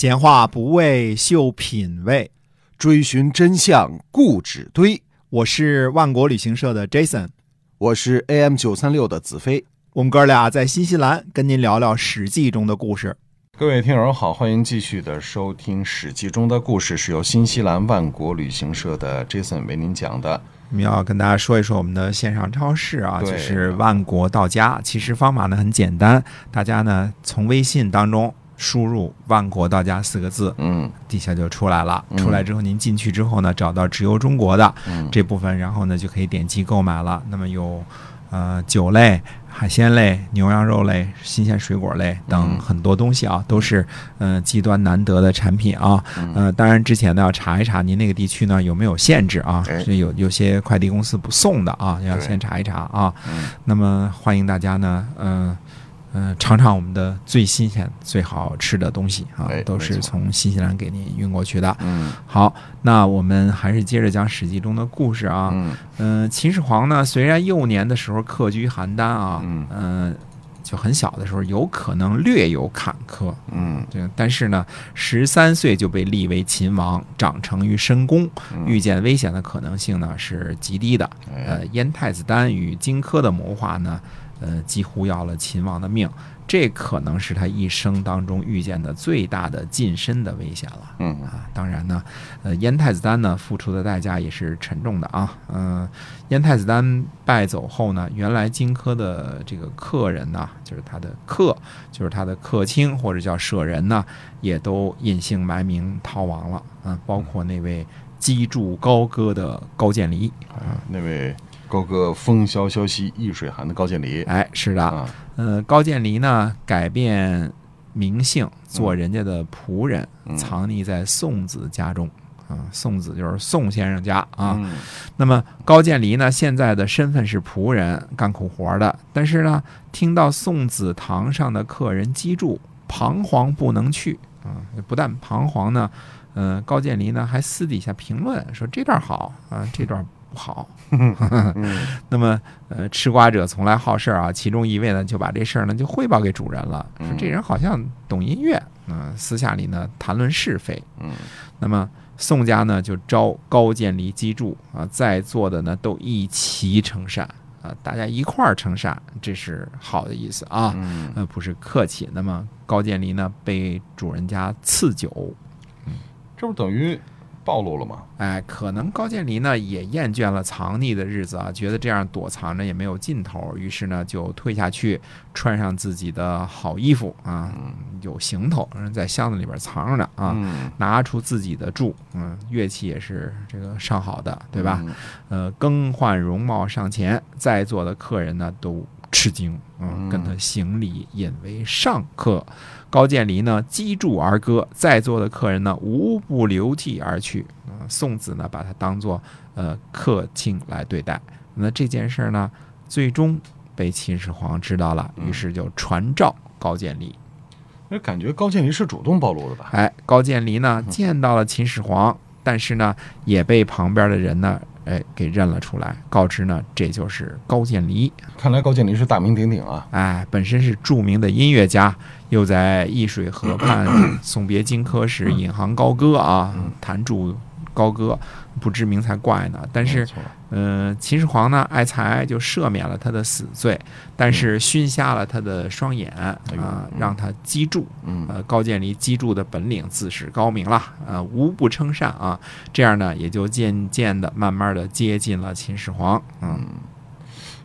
闲话不为秀品味，追寻真相固执堆。我是万国旅行社的 Jason，我是 AM 九三六的子飞。我们哥俩在新西兰跟您聊聊《史记》中的故事。各位听友好，欢迎继续的收听《史记》中的故事，是由新西兰万国旅行社的 Jason 为您讲的。我们要跟大家说一说我们的线上超市啊，就是万国到家。其实方法呢很简单，大家呢从微信当中输入“万国到家”四个字，嗯。底下就出来了。嗯。出来之后，您进去之后呢，找到直邮中国的嗯。这部分，然后呢就可以点击购买了。那么有呃酒类、海鲜类、牛羊肉类、新鲜水果类等嗯。很多东西啊，都是呃极端难得的产品啊。嗯。呃，当然之前呢要查一查您那个地区呢有没有限制啊，哎。是有有些快递公司不送的啊，要先查一查啊。嗯。那么欢迎大家呢，嗯、嗯、尝尝我们的最新鲜、最好吃的东西啊哎，都是从新西兰给您运过去的。嗯。好，那我们还是接着讲《史记》中的故事啊。嗯。嗯、秦始皇呢，虽然幼年的时候客居邯郸啊，嗯。呃就很小的时候有可能略有坎坷，嗯。对但是呢，十三岁就被立为秦王，长成于深宫，嗯。遇见危险的可能性呢是极低的。哎。呃，燕太子丹与荆轲的谋划呢，呃，几乎要了秦王的命，这可能是他一生当中遇见的最大的近身的危险了。嗯啊，当然呢，呃，燕太子丹呢付出的代价也是沉重的啊。嗯、燕太子丹败走后呢，原来荆轲的这个客人呢，就是他的客，就是他的客卿或者叫舍人呢，也都隐姓埋名逃亡了啊，包括那位击筑高歌的高渐离。啊那位高歌风萧萧兮易水寒的高渐离哎，是的，啊呃，高渐离呢改变名姓，做人家的仆人，嗯藏匿在宋子家中。啊，宋子就是宋先生家啊。嗯那么高渐离呢，现在的身份是仆人，干苦活的。但是呢，听到宋子堂上的客人击筑，彷徨不能去啊。不但彷徨呢，呃，高渐离呢还私底下评论说这段好啊，这段不好。嗯 那么，呃，吃瓜者从来好事儿啊，其中一位呢就把这事儿呢就汇报给主人了，说嗯这人好像懂音乐，嗯、私下里呢谈论是非。嗯那么宋家呢就招高渐离击筑啊，在座的呢都一齐称善啊，大家一块儿称善，这是好的意思啊，嗯呃，不是客气。那么高渐离呢被主人家赐酒，这不等于暴露了吗？哎，可能高渐离呢也厌倦了藏匿的日子啊，觉得这样躲藏着也没有尽头，于是呢就退下去，穿上自己的好衣服啊，有行头，在箱子里边藏着呢啊。嗯拿出自己的柱，嗯，乐器也是这个上好的，对吧？嗯呃，更换容貌上前，在座的客人呢都吃惊，嗯，嗯跟他行礼，引为上客。高渐离呢击筑而歌，在座的客人呢无不流涕而去。啊、宋子呢把他当做呃客卿来对待。那这件事儿呢，最终被秦始皇知道了，于是就传召高渐离。那感觉高渐离是主动暴露的吧？哎，高渐离呢见到了秦始皇，但是呢也被旁边的人呢哎给认了出来，告知呢这就是高渐离。看来高渐离是大名鼎鼎啊。哎，本身是著名的音乐家，又在易水河畔送别荆轲时引吭高歌啊，弹著高歌，不知名才怪呢。但是没，错呃，秦始皇呢爱才，就赦免了他的死罪，但是熏瞎了他的双眼啊、让他击筑。嗯呃，高渐离击筑的本领自是高明了，呃，无不称善啊。这样呢，也就渐渐的、慢慢的接近了秦始皇。嗯，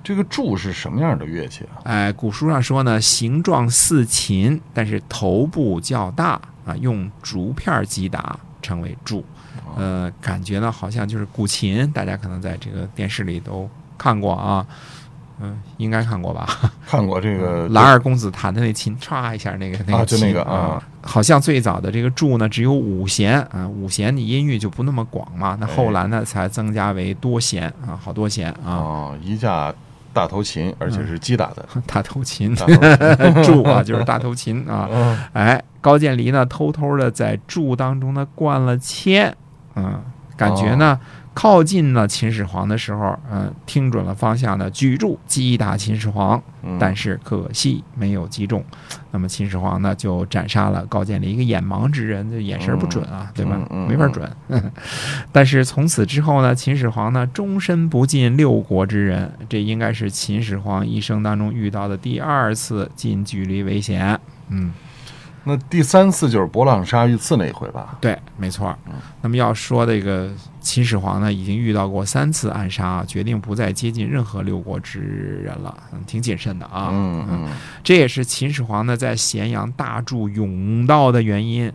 这个柱是什么样的乐器啊？哎，古书上说呢，形状似琴，但是头部较大啊，用竹片击打，称为柱。呃，感觉呢好像就是古琴，大家可能在这个电视里都看过啊。嗯，应该看过吧？看过这个蓝二公子弹的那琴，歘一下那个那个啊就那个啊，好像最早的这个柱呢只有五弦啊，五弦的音域就不那么广嘛。那后来呢才增加为多弦啊，好多弦啊，哦，一架大头琴，而且是击打的。大头琴 柱啊，就是大头琴啊。嗯哎，高渐离呢偷偷的在柱当中呢灌了铅，嗯，感觉呢靠近了秦始皇的时候，嗯、听准了方向呢，举箸击打秦始皇，嗯但是可惜没有击中。那么秦始皇呢，就斩杀了高渐离一个眼盲之人，这眼神不准啊，对吧？没法准。但是从此之后呢，秦始皇呢，终身不近六国之人，这应该是秦始皇一生当中遇到的第二次近距离危险。嗯。那第三次就是博浪沙遇刺那一回吧？对，没错儿。那么要说这个秦始皇呢，已经遇到过三次暗杀，决定不再接近任何六国之人了，嗯，挺谨慎的啊。嗯嗯这也是秦始皇呢在咸阳大筑甬道的原因。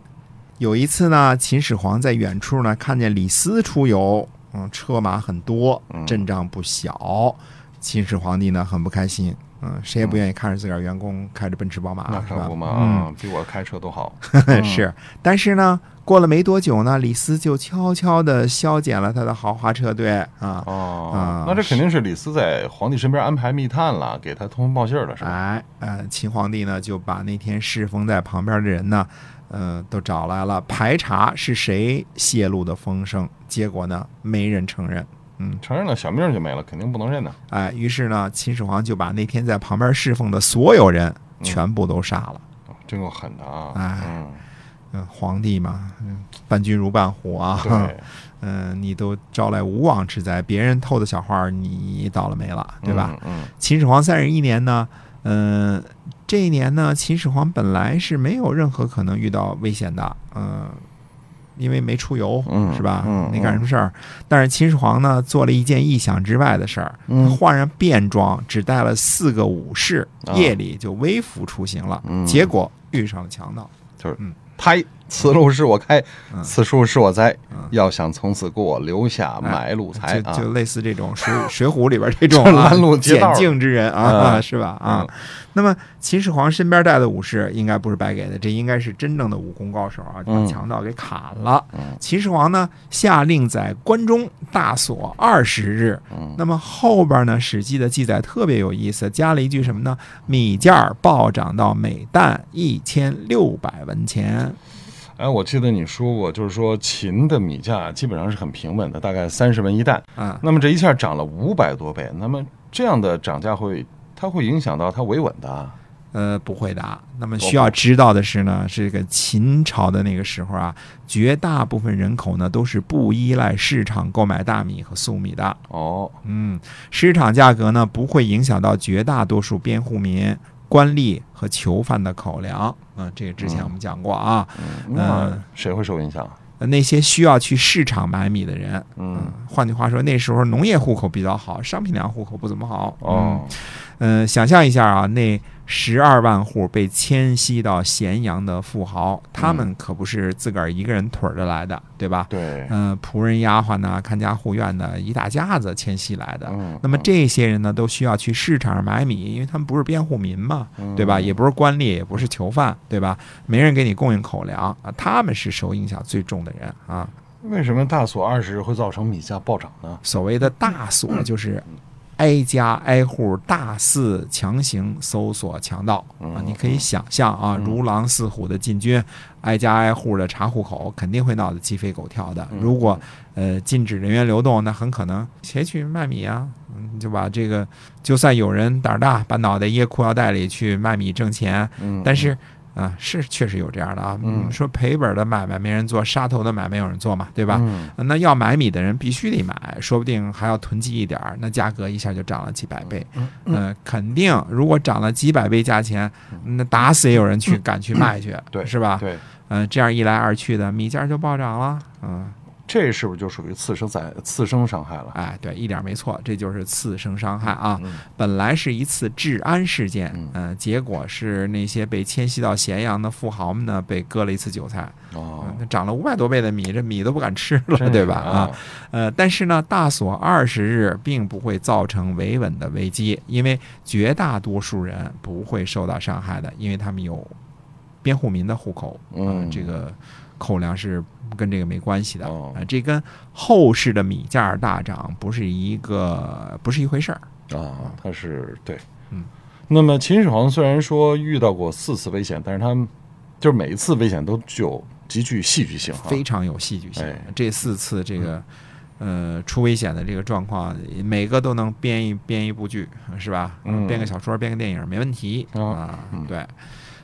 有一次呢，秦始皇在远处呢看见李斯出游，嗯，车马很多，嗯阵仗不小。秦始皇帝呢很不开心，嗯，谁也不愿意看着自个儿员工开着奔驰宝马，那可不嘛，嗯，啊，比我开车都好。嗯是，但是呢，过了没多久呢，李斯就悄悄地削减了他的豪华车队啊，哦啊，那这肯定是李斯在皇帝身边安排密探了，给他通风报信了，是吧？哎，呃，秦皇帝呢就把那天侍奉在旁边的人呢，呃，都找来了，排查是谁泄露的风声，结果呢，没人承认。嗯，承认了，小命就没了，肯定不能认的。哎，于是呢，秦始皇就把那天在旁边侍奉的所有人全部都杀了。哦真够狠的啊！哎皇帝嘛，嗯，伴君如伴虎啊。对，嗯，你都招来无妄之灾，别人偷的小花，你倒了霉了，对吧？嗯？秦始皇三十一年呢，嗯、这一年呢，秦始皇本来是没有任何可能遇到危险的，嗯、因为没出游，嗯是吧？嗯没干什么事儿。但是秦始皇呢，做了一件意想之外的事儿，换上便装，只带了四个武士，啊夜里就微服出行了。嗯结果遇上了强盗。就是嗯拍，此路是我开，嗯此树是我栽嗯。要想从此给我留下哎买路财啊！就就类似这种水 水浒里边这种拦路劫道险境之人啊，嗯 是吧？啊嗯，那么秦始皇身边带的武士应该不是白给的，这应该是真正的武功高手啊，把嗯强盗给砍了。嗯秦始皇呢下令在关中大锁二十日。嗯那么后边呢，《史记》的记载特别有意思，加了一句什么呢？米价暴涨到每担一千六百文钱。哎，我记得你说过，就是说秦的米价基本上是很平稳的，大概三十文一担。啊，那么这一下涨了五百多倍，那么这样的涨价会，它会影响到它维稳的啊。呃，不会的。那么需要知道的是呢，这个秦朝的那个时候啊，绝大部分人口呢都是不依赖市场购买大米和粟米的。哦，嗯，市场价格呢不会影响到绝大多数边户民、官吏和囚犯的口粮。嗯，这个之前我们讲过啊。嗯，那谁会受影响？呃那些需要去市场买米的人，嗯，换句话说，那时候农业户口比较好，商品粮户口不怎么好。哦，嗯，想象一下啊，那十二万户被迁徙到咸阳的富豪，他们可不是自个儿一个人腿儿着来的，对吧？对，嗯、仆人、丫鬟呐、看家护院的一大家子迁徙来的。嗯，那么这些人呢，都需要去市场上买米，因为他们不是边户民嘛，嗯对吧？也不是官吏，也不是囚犯，对吧？没人给你供应口粮啊，他们是受影响最重的人啊。为什么大锁二十日会造成米价暴涨呢？所谓的大锁就是挨家挨户大肆强行搜索强盗啊嗯！你可以想象啊，嗯如狼似虎的进军，挨家挨户的查户口，肯定会闹得鸡飞狗跳的。嗯如果呃禁止人员流动，那很可能谁去卖米啊？嗯，就把这个，就算有人胆儿大，把脑袋掖裤腰带里去卖米挣钱，嗯，但是啊，是确实有这样的啊。嗯说赔本的买卖没人做，杀头的买卖有人做嘛，对吧？嗯那要买米的人必须得买，说不定还要囤积一点儿，那价格一下就涨了几百倍。嗯呃，肯定如果涨了几百倍价钱，那打死也有人去敢去卖去，嗯对是吧？对，嗯、这样一来二去的，米价就暴涨了。嗯，这是不是就属于次生灾次生伤害了？哎，对，一点没错，这就是次生伤害啊。嗯本来是一次治安事件，嗯嗯、结果是那些被迁徙到咸阳的富豪们呢，被割了一次韭菜。哦嗯，那涨了五百多倍的米，这米都不敢吃了，对吧？啊，啊，呃，但是呢，大锁二十日并不会造成维稳的危机，因为绝大多数人不会受到伤害的，因为他们有边户民的户口，呃嗯这个口粮是跟这个没关系的，哦呃，这跟后世的米价大涨不是一个不是一回事儿。啊，它是对，嗯。那么秦始皇虽然说遇到过四次危险，但是他就是每一次危险都具有极具戏剧性。非常有戏剧性哎。这四次这个呃出危险的这个状况，每个都能编一编一部剧，是吧？嗯编个小说，编个电影没问题哦啊嗯。对，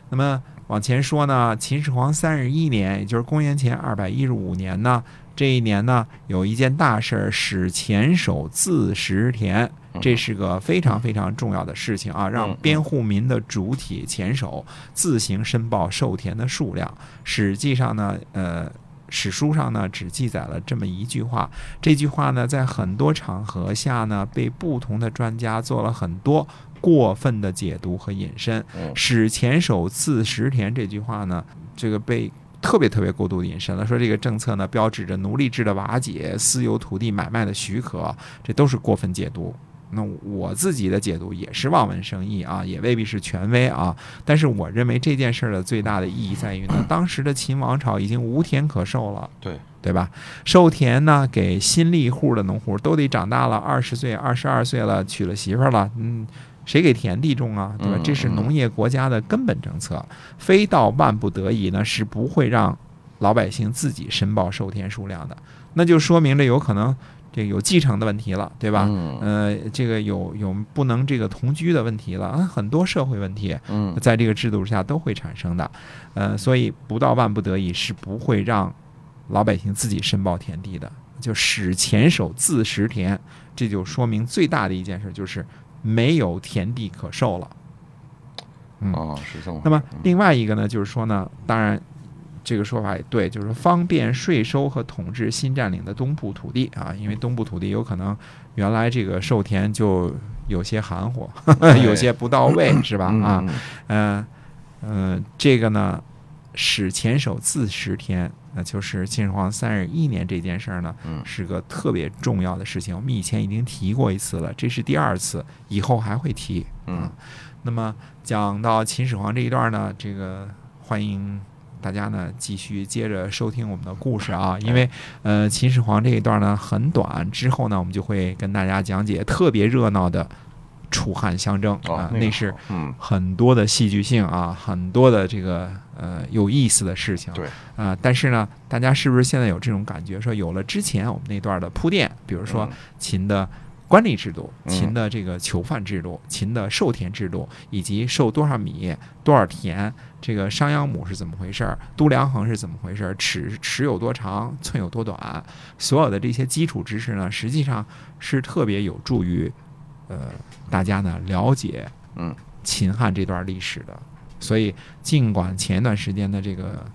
那么往前说呢，秦始皇三十一年，也就是公元前二百一十五年呢，这一年呢有一件大事儿，使前手自食田。这是个非常非常重要的事情啊，让嗯编户民的主体前手自行申报授田的数量。实际上呢，呃，史书上呢只记载了这么一句话，这句话呢在很多场合下呢被不同的专家做了很多过分的解读和引申。嗯使前手自食田这句话呢，这个被。特别特别过度的引申了，说这个政策呢标志着奴隶制的瓦解、私有土地买卖的许可，这都是过分解读。那我自己的解读也是望文生义啊，也未必是权威啊。但是我认为这件事儿的最大的意义在于呢，当时的秦王朝已经无田可授了，对对吧？授田呢，给新立户的农户都得长大了，二十岁、二十二岁了，娶了媳妇儿了，嗯，谁给田地种啊？对吧嗯？这是农业国家的根本政策，非到万不得已呢，是不会让老百姓自己申报授田数量的。那就说明这有可能这个有继承的问题了，对吧？嗯呃，这个有有不能这个同居的问题了，啊，很多社会问题嗯在这个制度下都会产生的，呃，所以不到万不得已是不会让老百姓自己申报田地的，就使前手自食田，这就说明最大的一件事就是没有田地可授了。嗯哦，是这么。那么另外一个呢，就是说呢，当然这个说法也对，就是方便税收和统治新占领的东部土地啊，因为东部土地有可能原来这个授田就有些含糊，有些不到位，是吧？嗯啊，嗯嗯呃，这个呢，使前首次十天，那就是秦始皇三十一年这件事儿呢，嗯是个特别重要的事情。我们以前已经提过一次了，这是第二次，以后还会提。嗯那么讲到秦始皇这一段呢，这个欢迎大家呢继续接着收听我们的故事啊，因为呃秦始皇这一段呢很短，之后呢我们就会跟大家讲解特别热闹的楚汉相争啊，，哦那是嗯。很多的戏剧性啊，很多的这个呃有意思的事情。对。啊、但是呢，大家是不是现在有这种感觉，说有了之前我们那段的铺垫，比如说嗯。秦的官吏制度、嗯。秦的这个囚犯制度、秦的授田制度，以及授多少米、多少田，这个商鞅亩是怎么回事儿，度量衡是怎么回事儿，尺尺有多长，寸有多短，所有的这些基础知识呢，实际上是特别有助于呃大家呢了解嗯秦汉这段历史的。所以，尽管前一段时间的这个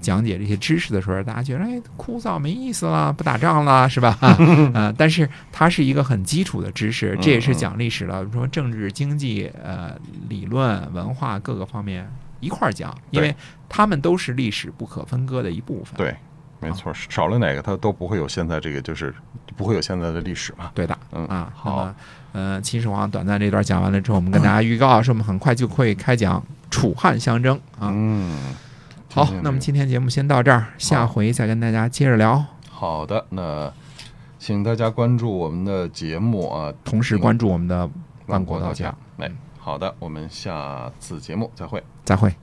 讲解这些知识的时候，大家觉得哎枯燥没意思了，不打仗了，是吧？呃，但是它是一个很基础的知识，这也是讲历史了，比如说政治、经济、呃理论、文化各个方面一块儿讲，因为他们都是历史不可分割的一部分。对，没错，少了哪个它都不会有现在这个，就是不会有现在的历史嘛。对的，嗯啊，好，呃，秦始皇短暂这段讲完了之后，我们跟大家预告说，我们很快就会开讲楚汉相争啊。嗯，好那么今天节目先到这儿，下回再跟大家接着聊，好的，那请大家关注我们的节目啊，同时关注我们的万万国道家。。哎，好的，我们下次节目再会。再会。